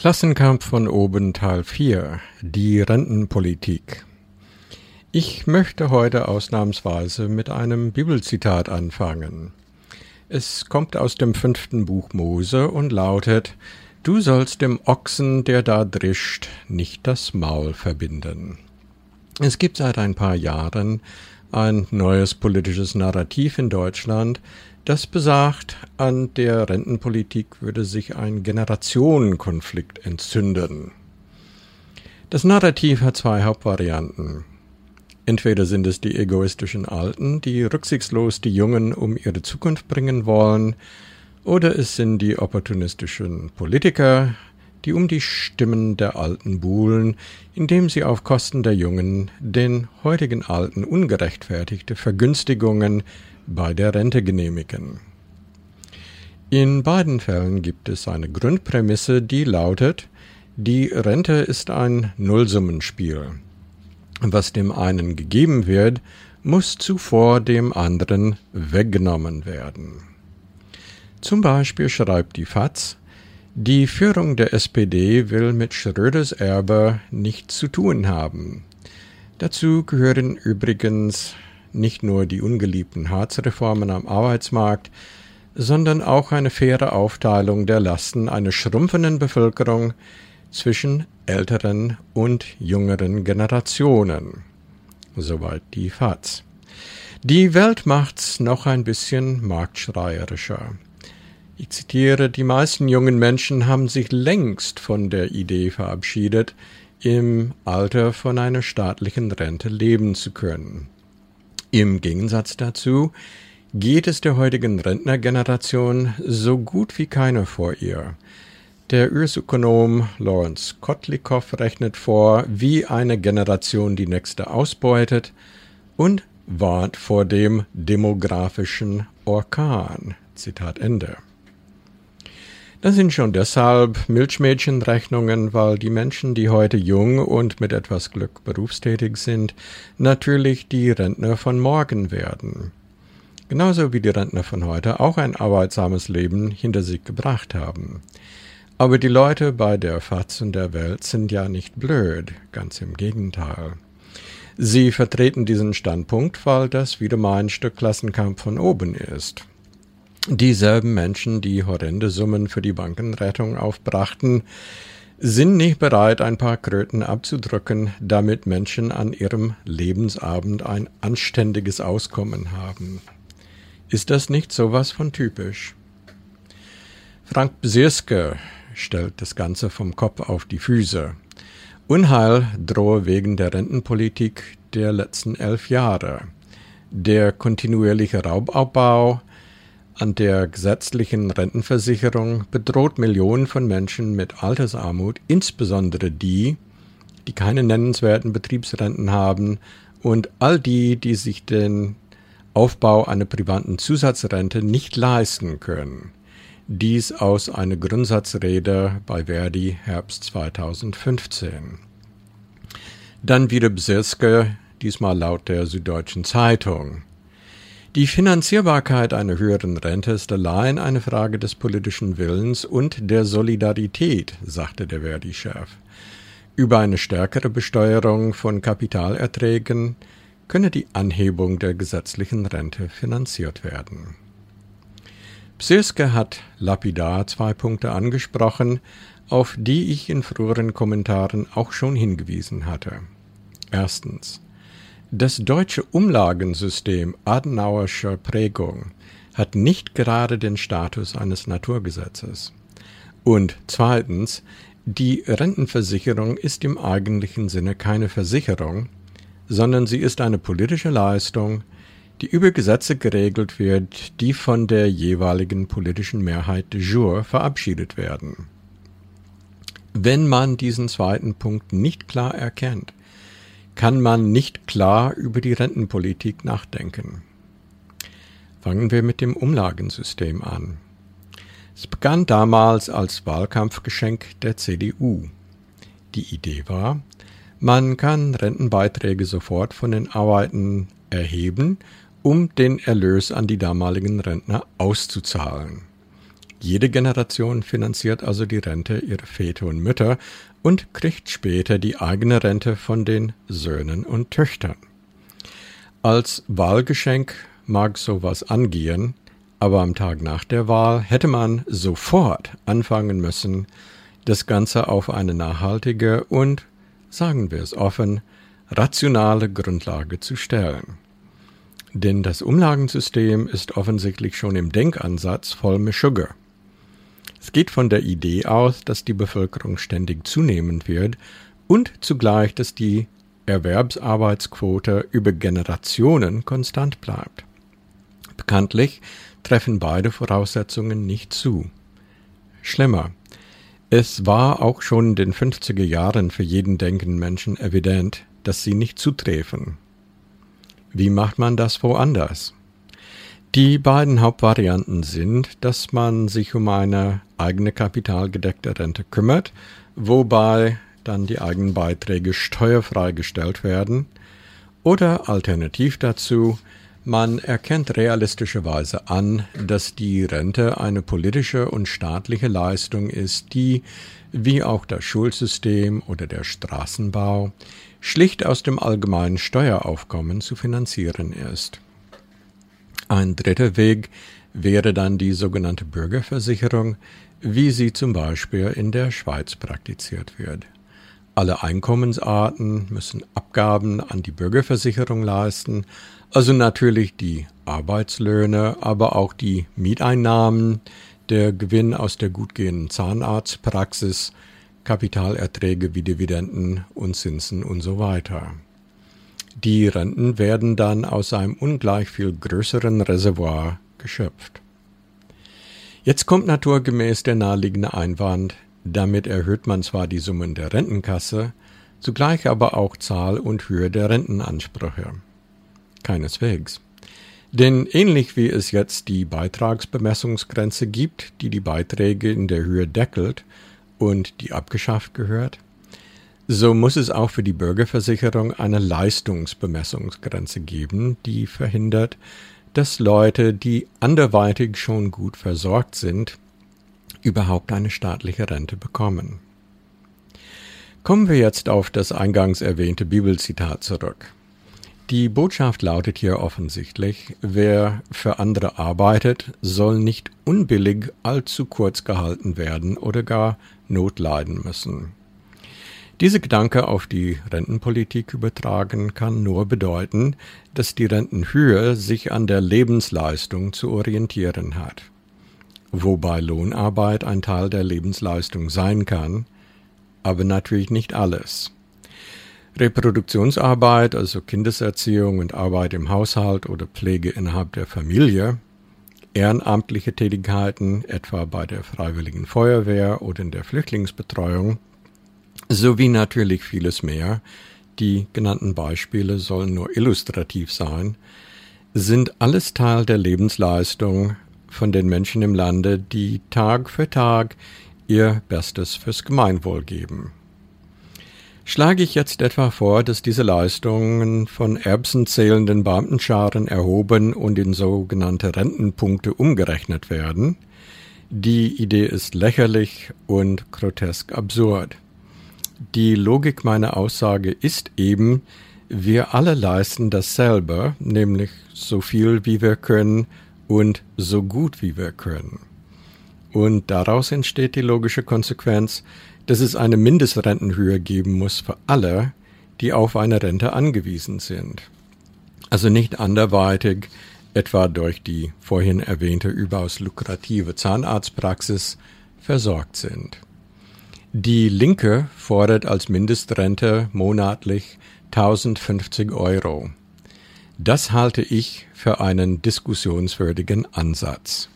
Klassenkampf von oben Teil 4 Die Rentenpolitik Ich möchte heute ausnahmsweise mit einem Bibelzitat anfangen. Es kommt aus dem fünften Buch Mose und lautet Du sollst dem Ochsen, der da drischt, nicht das Maul verbinden. Es gibt seit ein paar Jahren ein neues politisches Narrativ in Deutschland, das besagt, an der Rentenpolitik würde sich ein Generationenkonflikt entzünden. Das Narrativ hat zwei Hauptvarianten. Entweder sind es die egoistischen Alten, die rücksichtslos die Jungen um ihre Zukunft bringen wollen, oder es sind die opportunistischen Politiker, die um die Stimmen der Alten buhlen, indem sie auf Kosten der Jungen den heutigen Alten ungerechtfertigte Vergünstigungen bei der Rente genehmigen. In beiden Fällen gibt es eine Grundprämisse, die lautet, die Rente ist ein Nullsummenspiel. Was dem einen gegeben wird, muss zuvor dem anderen weggenommen werden. Zum Beispiel schreibt die FAZ, die Führung der SPD will mit Schröders Erbe nichts zu tun haben. Dazu gehören übrigens nicht nur die ungeliebten Harzreformen am Arbeitsmarkt, sondern auch eine faire Aufteilung der Lasten einer schrumpfenden Bevölkerung zwischen älteren und jüngeren Generationen. Soweit die FAZ. Die Welt macht's noch ein bisschen marktschreierischer. Ich zitiere, die meisten jungen Menschen haben sich längst von der Idee verabschiedet, im Alter von einer staatlichen Rente leben zu können. Im Gegensatz dazu geht es der heutigen Rentnergeneration so gut wie keiner vor ihr. Der US-Ökonom Lawrence Kotlikow rechnet vor, wie eine Generation die nächste ausbeutet und warnt vor dem demografischen Orkan. Zitat Ende. Das sind schon deshalb Milchmädchenrechnungen, weil die Menschen, die heute jung und mit etwas Glück berufstätig sind, natürlich die Rentner von morgen werden. Genauso wie die Rentner von heute auch ein arbeitsames Leben hinter sich gebracht haben. Aber die Leute bei der FAZ und der Welt sind ja nicht blöd, ganz im Gegenteil. Sie vertreten diesen Standpunkt, weil das wieder mal ein Stück Klassenkampf von oben ist. Dieselben Menschen, die horrende Summen für die Bankenrettung aufbrachten, sind nicht bereit, ein paar Kröten abzudrücken, damit Menschen an ihrem Lebensabend ein anständiges Auskommen haben. Ist das nicht sowas von typisch? Frank Bsirske stellt das Ganze vom Kopf auf die Füße. Unheil drohe wegen der Rentenpolitik der letzten elf Jahre. Der kontinuierliche Raubabbau, an der gesetzlichen Rentenversicherung bedroht Millionen von Menschen mit Altersarmut, insbesondere die, die keine nennenswerten Betriebsrenten haben und all die, die sich den Aufbau einer privaten Zusatzrente nicht leisten können. Dies aus einer Grundsatzrede bei Verdi Herbst 2015. Dann wieder Bsirske, diesmal laut der Süddeutschen Zeitung. Die Finanzierbarkeit einer höheren Rente ist allein eine Frage des politischen Willens und der Solidarität, sagte der Verdi-Chef. Über eine stärkere Besteuerung von Kapitalerträgen könne die Anhebung der gesetzlichen Rente finanziert werden. Psirske hat lapidar zwei Punkte angesprochen, auf die ich in früheren Kommentaren auch schon hingewiesen hatte. Erstens. Das deutsche Umlagensystem Adenauerscher Prägung hat nicht gerade den Status eines Naturgesetzes. Und zweitens, die Rentenversicherung ist im eigentlichen Sinne keine Versicherung, sondern sie ist eine politische Leistung, die über Gesetze geregelt wird, die von der jeweiligen politischen Mehrheit de jour verabschiedet werden. Wenn man diesen zweiten Punkt nicht klar erkennt, kann man nicht klar über die Rentenpolitik nachdenken. Fangen wir mit dem Umlagensystem an. Es begann damals als Wahlkampfgeschenk der CDU. Die Idee war, man kann Rentenbeiträge sofort von den Arbeiten erheben, um den Erlös an die damaligen Rentner auszuzahlen. Jede Generation finanziert also die Rente ihrer Väter und Mütter und kriegt später die eigene Rente von den Söhnen und Töchtern. Als Wahlgeschenk mag sowas angehen, aber am Tag nach der Wahl hätte man sofort anfangen müssen, das Ganze auf eine nachhaltige und, sagen wir es offen, rationale Grundlage zu stellen. Denn das Umlagensystem ist offensichtlich schon im Denkansatz voll mit Sugar. Es geht von der Idee aus, dass die Bevölkerung ständig zunehmend wird und zugleich, dass die Erwerbsarbeitsquote über Generationen konstant bleibt. Bekanntlich treffen beide Voraussetzungen nicht zu. Schlimmer, es war auch schon in den 50er Jahren für jeden denkenden Menschen evident, dass sie nicht zutreffen. Wie macht man das woanders? Die beiden Hauptvarianten sind, dass man sich um eine eigene kapitalgedeckte Rente kümmert, wobei dann die eigenen Beiträge steuerfrei gestellt werden, oder alternativ dazu, man erkennt realistischerweise an, dass die Rente eine politische und staatliche Leistung ist, die, wie auch das Schulsystem oder der Straßenbau, schlicht aus dem allgemeinen Steueraufkommen zu finanzieren ist. Ein dritter Weg wäre dann die sogenannte Bürgerversicherung, wie sie zum Beispiel in der Schweiz praktiziert wird. Alle Einkommensarten müssen Abgaben an die Bürgerversicherung leisten, also natürlich die Arbeitslöhne, aber auch die Mieteinnahmen, der Gewinn aus der gutgehenden Zahnarztpraxis, Kapitalerträge wie Dividenden und Zinsen und so weiter. Die Renten werden dann aus einem ungleich viel größeren Reservoir geschöpft. Jetzt kommt naturgemäß der naheliegende Einwand, damit erhöht man zwar die Summen der Rentenkasse, zugleich aber auch Zahl und Höhe der Rentenansprüche. Keineswegs. Denn ähnlich wie es jetzt die Beitragsbemessungsgrenze gibt, die die Beiträge in der Höhe deckelt und die abgeschafft gehört, so muss es auch für die Bürgerversicherung eine Leistungsbemessungsgrenze geben, die verhindert, dass Leute, die anderweitig schon gut versorgt sind, überhaupt eine staatliche Rente bekommen. Kommen wir jetzt auf das eingangs erwähnte Bibelzitat zurück. Die Botschaft lautet hier offensichtlich, wer für andere arbeitet, soll nicht unbillig allzu kurz gehalten werden oder gar Not leiden müssen. Diese Gedanke auf die Rentenpolitik übertragen kann nur bedeuten, dass die Rentenhöhe sich an der Lebensleistung zu orientieren hat. Wobei Lohnarbeit ein Teil der Lebensleistung sein kann, aber natürlich nicht alles. Reproduktionsarbeit, also Kindeserziehung und Arbeit im Haushalt oder Pflege innerhalb der Familie, ehrenamtliche Tätigkeiten, etwa bei der Freiwilligen Feuerwehr oder in der Flüchtlingsbetreuung, sowie natürlich vieles mehr, die genannten Beispiele sollen nur illustrativ sein, sind alles Teil der Lebensleistung von den Menschen im Lande, die Tag für Tag ihr Bestes fürs Gemeinwohl geben. Schlage ich jetzt etwa vor, dass diese Leistungen von erbsenzählenden Beamtenscharen erhoben und in sogenannte Rentenpunkte umgerechnet werden? Die Idee ist lächerlich und grotesk absurd. Die Logik meiner Aussage ist eben, wir alle leisten dasselbe, nämlich so viel wie wir können und so gut wie wir können. Und daraus entsteht die logische Konsequenz, dass es eine Mindestrentenhöhe geben muss für alle, die auf eine Rente angewiesen sind. Also nicht anderweitig, etwa durch die vorhin erwähnte überaus lukrative Zahnarztpraxis, versorgt sind. Die Linke fordert als Mindestrente monatlich 1050 Euro. Das halte ich für einen diskussionswürdigen Ansatz.